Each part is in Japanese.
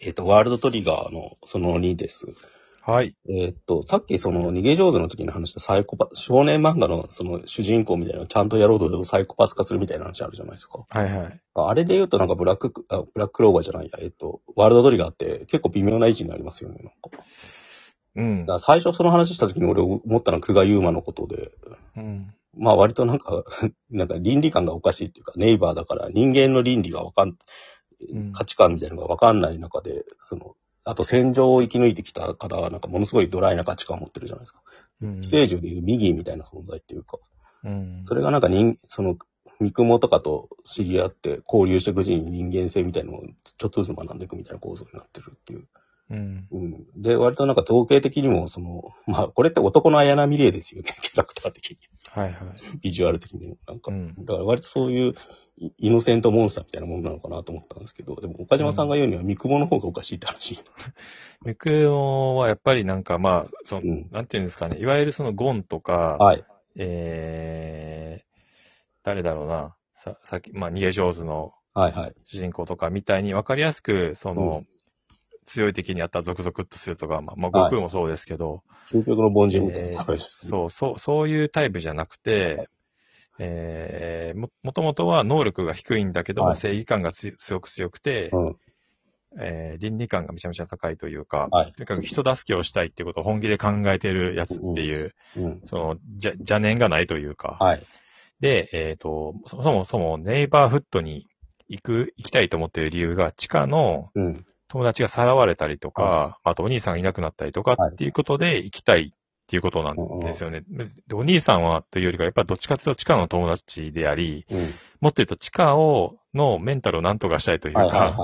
えっ、と、ワールドトリガーのその2です。はい。えっ、と、さっきその逃げ上手の時に話したサイコパ、少年漫画のその主人公みたいなのをちゃんとやろうとサイコパス化するみたいな話あるじゃないですか。はいはい。あれで言うとなんかブラック、あブラッククローバーじゃないや、えっ、と、ワールドトリガーって結構微妙な位置になりますよね。なんかうんだか。ら最初その話した時に俺思ったのは久我優馬のことで、うん。まあ割となんか、なんか倫理観がおかしいっていうか、ネイバーだから人間の倫理がわかん、うん価値観みたいなのがわかんない中で、その、あと戦場を生き抜いてきた方はなんかものすごいドライな価値観を持ってるじゃないですか。うん寄生獣でいうミギーみたいな存在っていうか、うん。それがなんか人、その、三雲とかと知り合って交流していくうちに人間性みたいなのをちょっとずつ学んでいくみたいな構造になってるっていう。うん。うん。で、割となんか統計的にも、その、まあ、これって男の綾波レイですよね、キャラクター的に。はいはい。ビジュアル的にも。なんか、うんだから割とそういうイイノセントモンスターみたいなものなのかなと思ったんですけど、でも岡島さんが言うには三雲の方がおかしいって話。ミクモはやっぱりなんかまあ、その、うんなんていうんですかね、いわゆるそのゴンとか、はい。えー、誰だろうな、さ、さっき、まあ、逃げ上手のはいはい。主人公とかみたいに分かりやすく、その、う強い敵にあったらゾクゾクっとするとか、まあ、まあ、はい悟空もそうですけど、究極の凡人みたいえーな感じ。そう、そう、そういうタイプじゃなくて、えー、も、もともとは能力が低いんだけども、はい正義感がつ強く強くて、うん。えー、倫理観がめちゃめちゃ高いというか、はい。とにかく人助けをしたいってことを本気で考えてるやつっていう、うん。その、じゃ、邪念がないというか、はい。で、えっ、と、そもそもそもネイバーフットに行く、行きたいと思っている理由が、地下のうん。友達がさらわれたりとか、はあとお兄さんがいなくなったりとかはいっていうことで行きたいっていうことなんですよね。でお兄さんはというよりか、やっぱりどっちかというと地下の友達であり、うん。もっと言うと地下を、のメンタルをなんとかしたいというか。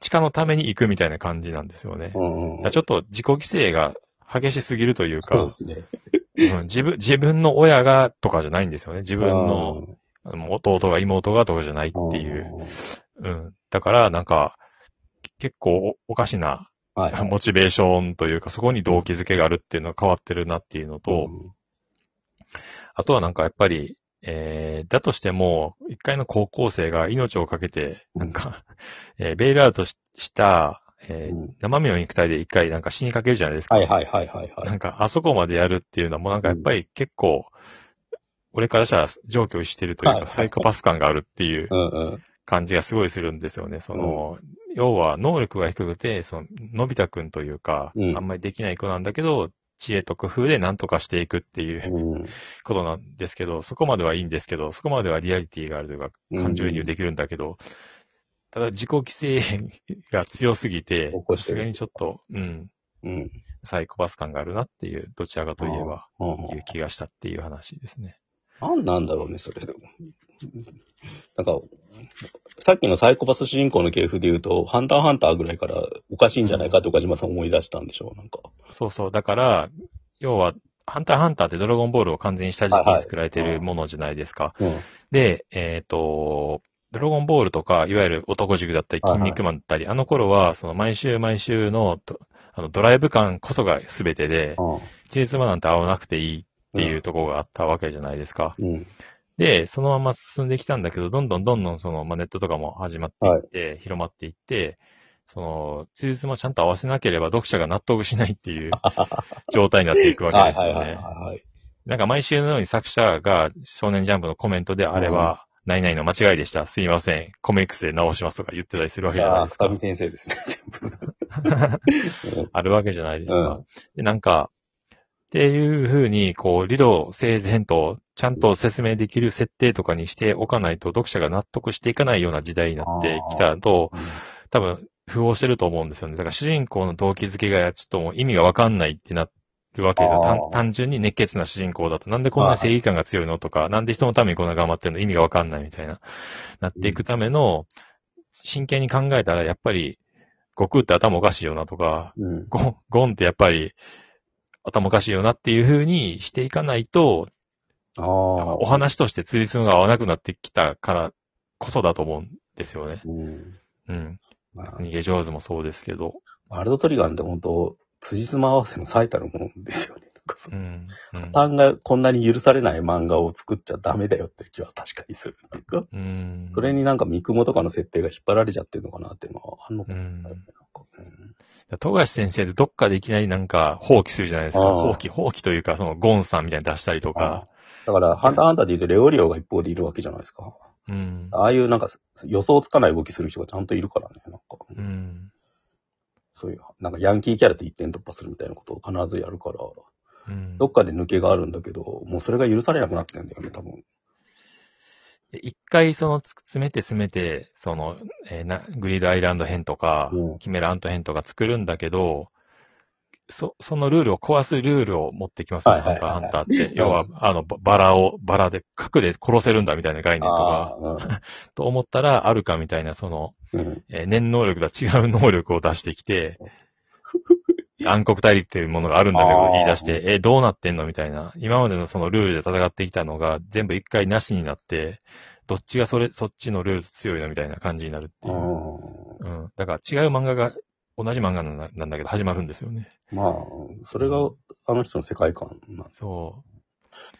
地下のために行くみたいな感じなんですよね。うんうんちょっと自己犠牲が激しすぎるというかそうで、すね。うん自分、自分の親がとかじゃないんですよね。自分の弟が妹がとかじゃないっていう。うん。だから、なんか、結構おおかしなうん。はい。モチベーションというか、そこに動機づけがあるっていうのが変わってるなっていうのと、うんあとはなんかやっぱり、えー、だとしても、一回の高校生が命をかけて、なんか、えーベイルアウトしした、えーうん生身の肉体で一回なんか死にかけるじゃないですか。はいはいはいはいは。ないんか、あそこまでやるっていうのはもうなんかやっぱり結構、俺からしたら上居してるというか、サイコパス感があるっていううんうん。感じがすごいするんですよね。その、要は能力が低くて、その、のび太くんというか、うんあんまりできない子なんだけど、知恵と工夫で何とかしていくっていううん。ことなんですけど、そこまではいいんですけど、そこまではリアリティがあるというか、感情移入できるんだけど、ただ自己規制が強すぎてさすがにちょっと、うん、うん。サイコパス感があるなっていう、どちらかといえば、うんいう気がしたっていう話ですね。なんなんだろうね、それでも。なんか、さっきのサイコパス主人公の系譜で言うと、ハンターハンターぐらいからおかしいんじゃないかって岡島さん思い出したんでしょう、なんか。そうそう。だから、要は、ハンターハンターってドラゴンボールを完全に下敷きに作られてるものじゃないですか。うん。で、えっ、と、ドラゴンボールとか、いわゆる男塾だったり、はいはい筋肉マンだったり、あの頃は、その毎週毎週のドあのドライブ感こそが全てで、一日間なんて会わなくていいっていうところがあったわけじゃないですか。うん。で、そのまま進んできたんだけど、どんどんどんどんその、まあ、ネットとかも始まっていって、広まっていって、その、つじつまちゃんと合わせなければ読者が納得しないっていう 状態になっていくわけですよはいはいはいね。はい。なんか毎週のように作者が少年ジャンプのコメントであれは、何々の間違いでした。すいません。コミックスで直しますとか言ってたりするわけじゃないですか深。見先生ですね。あるわけじゃないですか。うんで、なんか、っていうふうに、こう、理路整然と、ちゃんと説明できる設定とかにしておかないと、読者が納得していかないような時代になってきたと、多分、符合してると思うんですよね。だから主人公の動機づけがちょっともう意味がわかんないってなるわけですよ。単純に熱血な主人公だと、なんでこんな正義感が強いのとか、なんで人のためにこんな頑張ってるの意味がわかんないみたいな、なっていくための、真剣に考えたら、やっぱり、悟空って頭おかしいよなとか、うん。ゴン、ゴンってやっぱり、頭おかしいよなっていう風にしていかないと。お話として通じるのが合わなくなってきたからこそだと思うんですよね。うん。うん。まあ、逃げ上手もそうですけど。ワールドトリガーって本当、辻褄合わせの最たるものですよね。かそのうん。うん破綻がこんなに許されない漫画を作っちゃダメだよって気は確かにする。なんか、うん。それになんか三雲とかの設定が引っ張られちゃってるのかなっていうのはあんのかな。うんなんかうん富樫先生でどっかでいきなりなんか放棄するじゃないですか。放棄、放棄というか、そのゴンさんみたいに出したりとか。だから、ハンターハンターで言うとレオリオが一方でいるわけじゃないですか。うん。ああいうなんか予想つかない動きする人がちゃんといるからね。なんか、うん。そういう、なんかヤンキーキャラで一点突破するみたいなことを必ずやるから、うんどっかで抜けがあるんだけど、もうそれが許されなくなってんだよね、多分。で一回そのつ詰めて詰めて、その、えーな、グリードアイランド編とか、うんキメラアント編とか作るんだけど、そ、そのルールを壊すルールを持ってきますね、ハンターハンターって。要は、あの、ババラを、バラで核で殺せるんだみたいな概念とか、あと思ったら、あるかみたいな、その、うん。うん。えー念能力とは違う能力を出してきて、暗黒大陸っていうものがあるんだけど言い出して、えーどうなってんのみたいな。今までのそのルールで戦ってきたのが全部一回なしになって、どっちがそれ、そっちのルール強いのみたいな感じになるっていう。うんうん。だから違う漫画が、同じ漫画なんだなんだけど始まるんですよね。まあ、それがあの人の世界観なんだそ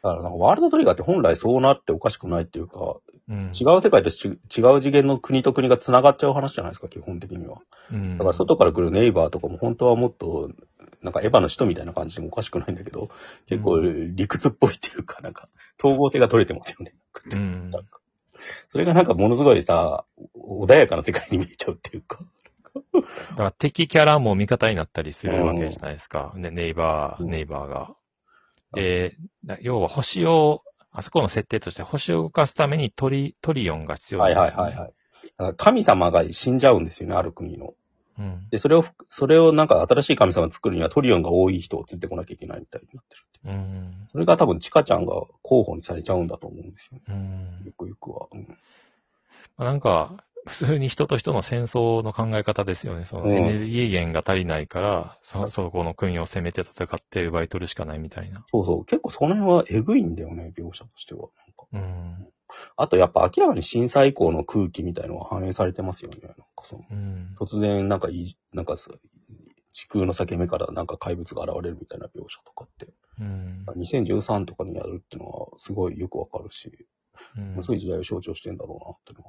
だからなんかワールドトリガーって本来そうなっておかしくないっていうか、う。うん。違う世界とし違う次元の国と国が繋がっちゃう話じゃないですか、基本的には。うん。だから外から来るネイバーとかも本当はもっと、なんかエヴァの使徒みたいな感じでもおかしくないんだけど、結構理屈っぽいっていうか、なんか統合性が取れてますよね。うん。それがなんかものすごいさ、穏やかな世界に見えちゃうっていうか。だから敵キャラも味方になったりするわけじゃないですか。ね、ネイバー、うんネイバーが。で、な要は星を、あそこの設定として星を動かすためにトリ、トリオンが必要はないんですよ、ね。はいはいはい。だから神様が死んじゃうんですよね、ある国の。うん。で、それをふ、それをなんか新しい神様作るにはトリオンが多い人を連れてこなきゃいけないみたいになってるっていう。うん。それが多分チカちゃんが候補にされちゃうんだと思うんですよね。うん。ゆくゆくは。うんまあなんか、普通に人と人の戦争の考え方ですよね。そのうんエネルギー源が足りないから、そ、そこの国を攻めて戦って奪い取るしかないみたいな。そうそう。結構その辺はエグいんだよね、描写としては。うん。あとやっぱ明らかに震災以降の空気みたいのが反映されてますよね。なんかそのうん。突然なんかいい、なんかさ地空の裂け目からなんか怪物が現れるみたいな描写とかって、うん。2013とかにやるっていうのはすごいよくわかるし、うんそういう時代を象徴してんだろうなっていうのは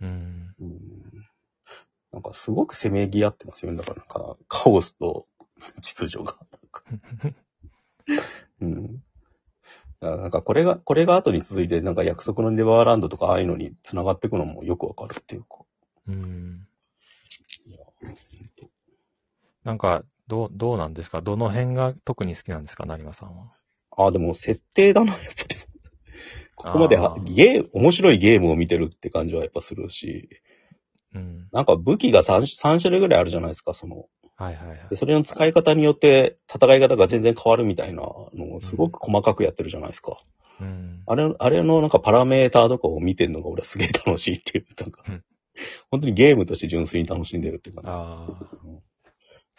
うん。ね。うん。なんかすごくせめぎ合ってますよね。だからなんかカオスと秩序が。うん。だからなんかこれが、これが後に続いてなんか約束のネバーランドとかああいうのに繋がっていくのもよくわかるっていうか。うん。いやなんか、どう、どうなんですか？どの辺が特に好きなんですか？成馬さんは。ああ、でも設定だな、やっぱ。ここまではあーゲー、面白いゲームを見てるって感じはやっぱするし、うん。なんか武器が 3, 3種類ぐらいあるじゃないですか、その。はいはいはいで、。それの使い方によって戦い方が全然変わるみたいなのをすごく細かくやってるじゃないですか。うん。あれ、あれのなんかパラメーターとかを見てるのが俺はすげえ楽しいっていう、なんかうん、本当にゲームとして純粋に楽しんでるっていう感じ。ああ。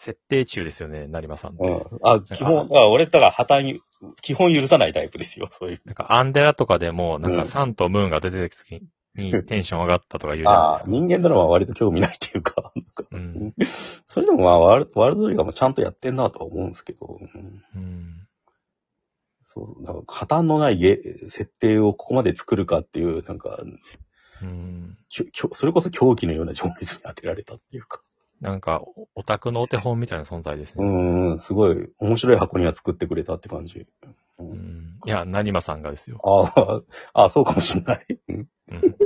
設定中ですよね、成馬さんって。うん。あ、基本、だから俺、だから破綻に、基本許さないタイプですよ、そういう。なんか、アンデラとかでも、なんか、うんサンとムーンが出てきた時にテンション上がったとか言うじゃないああ、ですか。人間ドラマは割と興味ないっていうか、なんかうん。それでもまあ、ワールワールドトリガーもちゃんとやってんなとは思うんですけど、うんうん。そう、なんか破綻のないゲ設定をここまで作るかっていう、なんか、うん。きょきょそれこそ狂気のような情熱に当てられたっていうか、なんか、おオタクのお手本みたいな存在ですうね。ん、すごい面白い箱には作ってくれたって感じ。う、うんん。いや、成馬さんがですよ。ああ、そうかもしんない。うんうん。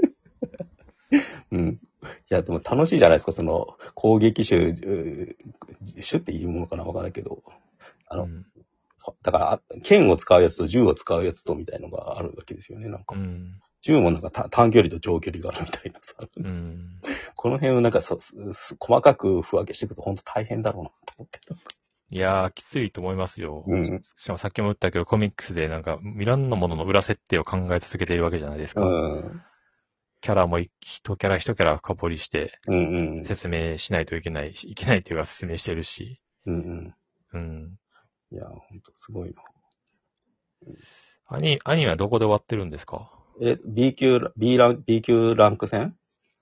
うん。いや、でも楽しいじゃないですか、その、攻撃手、うー手っていいものかなわからないけど、あの、うんだから、あ剣を使うやつと銃を使うやつとみたいのがあるわけですよね。なんかう、ん。銃もなんかた短距離と長距離があるみたいなさ。うん。この辺をなんかさ、すす細かく区分けしていくと本当大変だろうなと思って。いやー、きついと思いますよ。うんしかもさっきも言ったけど、コミックスでなんか、いろんなものの裏設定を考え続けているわけじゃないですか。うん。キャラも一一キャラ一キャラ深掘りして、うんうん。説明しないといけないし、いけないっていうか説明してるし。うんうん。うん。いや、本当すごいな。アニ、アニメはどこで終わってるんですか？え、B 級、B ラン、B 級ランク戦？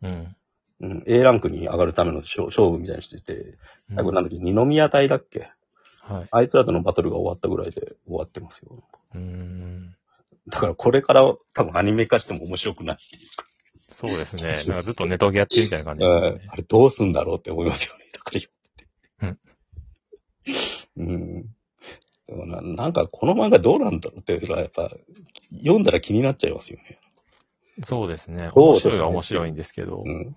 うん。うん。A ランクに上がるための勝勝負みたいにしてて、最後なんだっけ、二宮隊だっけ？はい。あいつらとのバトルが終わったぐらいで終わってますよ。うーん。だからこれから多分アニメ化しても面白くないっていうか。そうですね。なんかずっとネトゲやってるみたいな感じですよね。あれどうすんだろうって思いますよね。だから読んでて。うん。ななんかこの漫画どうなんだろうっていうのはやっぱ読んだら気になっちゃいますよね。そうですね。面白いは面白いんですけど、うん。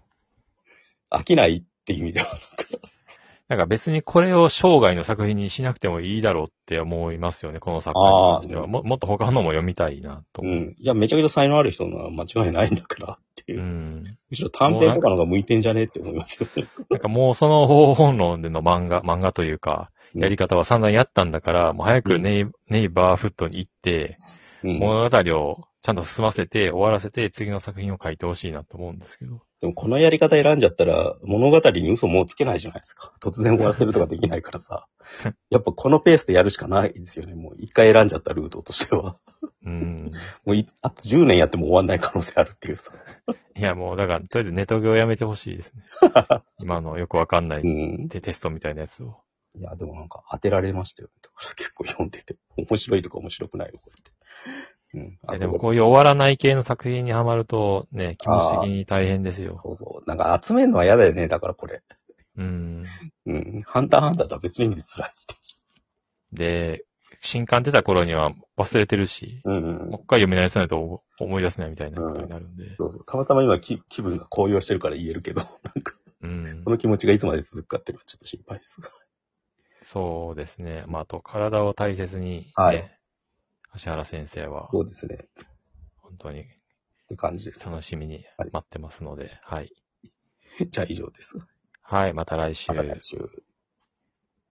飽きないって意味ではなんか。なんか別にこれを生涯の作品にしなくてもいいだろうって思いますよね、この作品に関しては。ももっと他のも読みたいなと。うん。いや、めちゃくちゃ才能ある人のは間違いないんだからっていうう。ん。むしろ短編とかの方が向いてんじゃねって思いますよね。なんかもうその方法論での漫画、漫画というか、やり方は散々やったんだから、もう早くネイ,、ネイバーフットに行って、うん。物語をちゃんと進ませて、終わらせて、次の作品を書いてほしいなと思うんですけど。でもこのやり方選んじゃったら、物語に嘘もうつけないじゃないですか。突然終わらせるとかできないからさ。やっぱこのペースでやるしかないですよね。もう一回選んじゃったルートとしては。うん。もういあと10年やっても終わんない可能性あるっていうさ。いやもう、だから、とりあえずネトゲをやめてほしいですね。今のよくわかんないうん。テテストみたいなやつを。いや、でもなんか当てられましたよね。だから結構読んでて。面白いとか面白くないよ、これって。うん。でもこういう終わらない系の作品にはまると、ね、気持ち的に大変ですよ。そうそう。なんか集めるのは嫌だよね。だからこれ。うん。うん。ハンターハンターとは別に辛い。で、新刊出た頃には忘れてるし、うんうんもう一回読み直さないと思い出せないみたいなことになるんで。そうそうたまたま今気気分が高揚してるから言えるけど、なんか、うんこ。の気持ちがいつまで続くかっていうのはちょっと心配です。そうですね。まあ、あと、体を大切に、ね、はい芦原先生は、そうですね。本当にって感じです。楽しみに待ってますので、はい。じゃあ以上です。はい、また来週。また来週。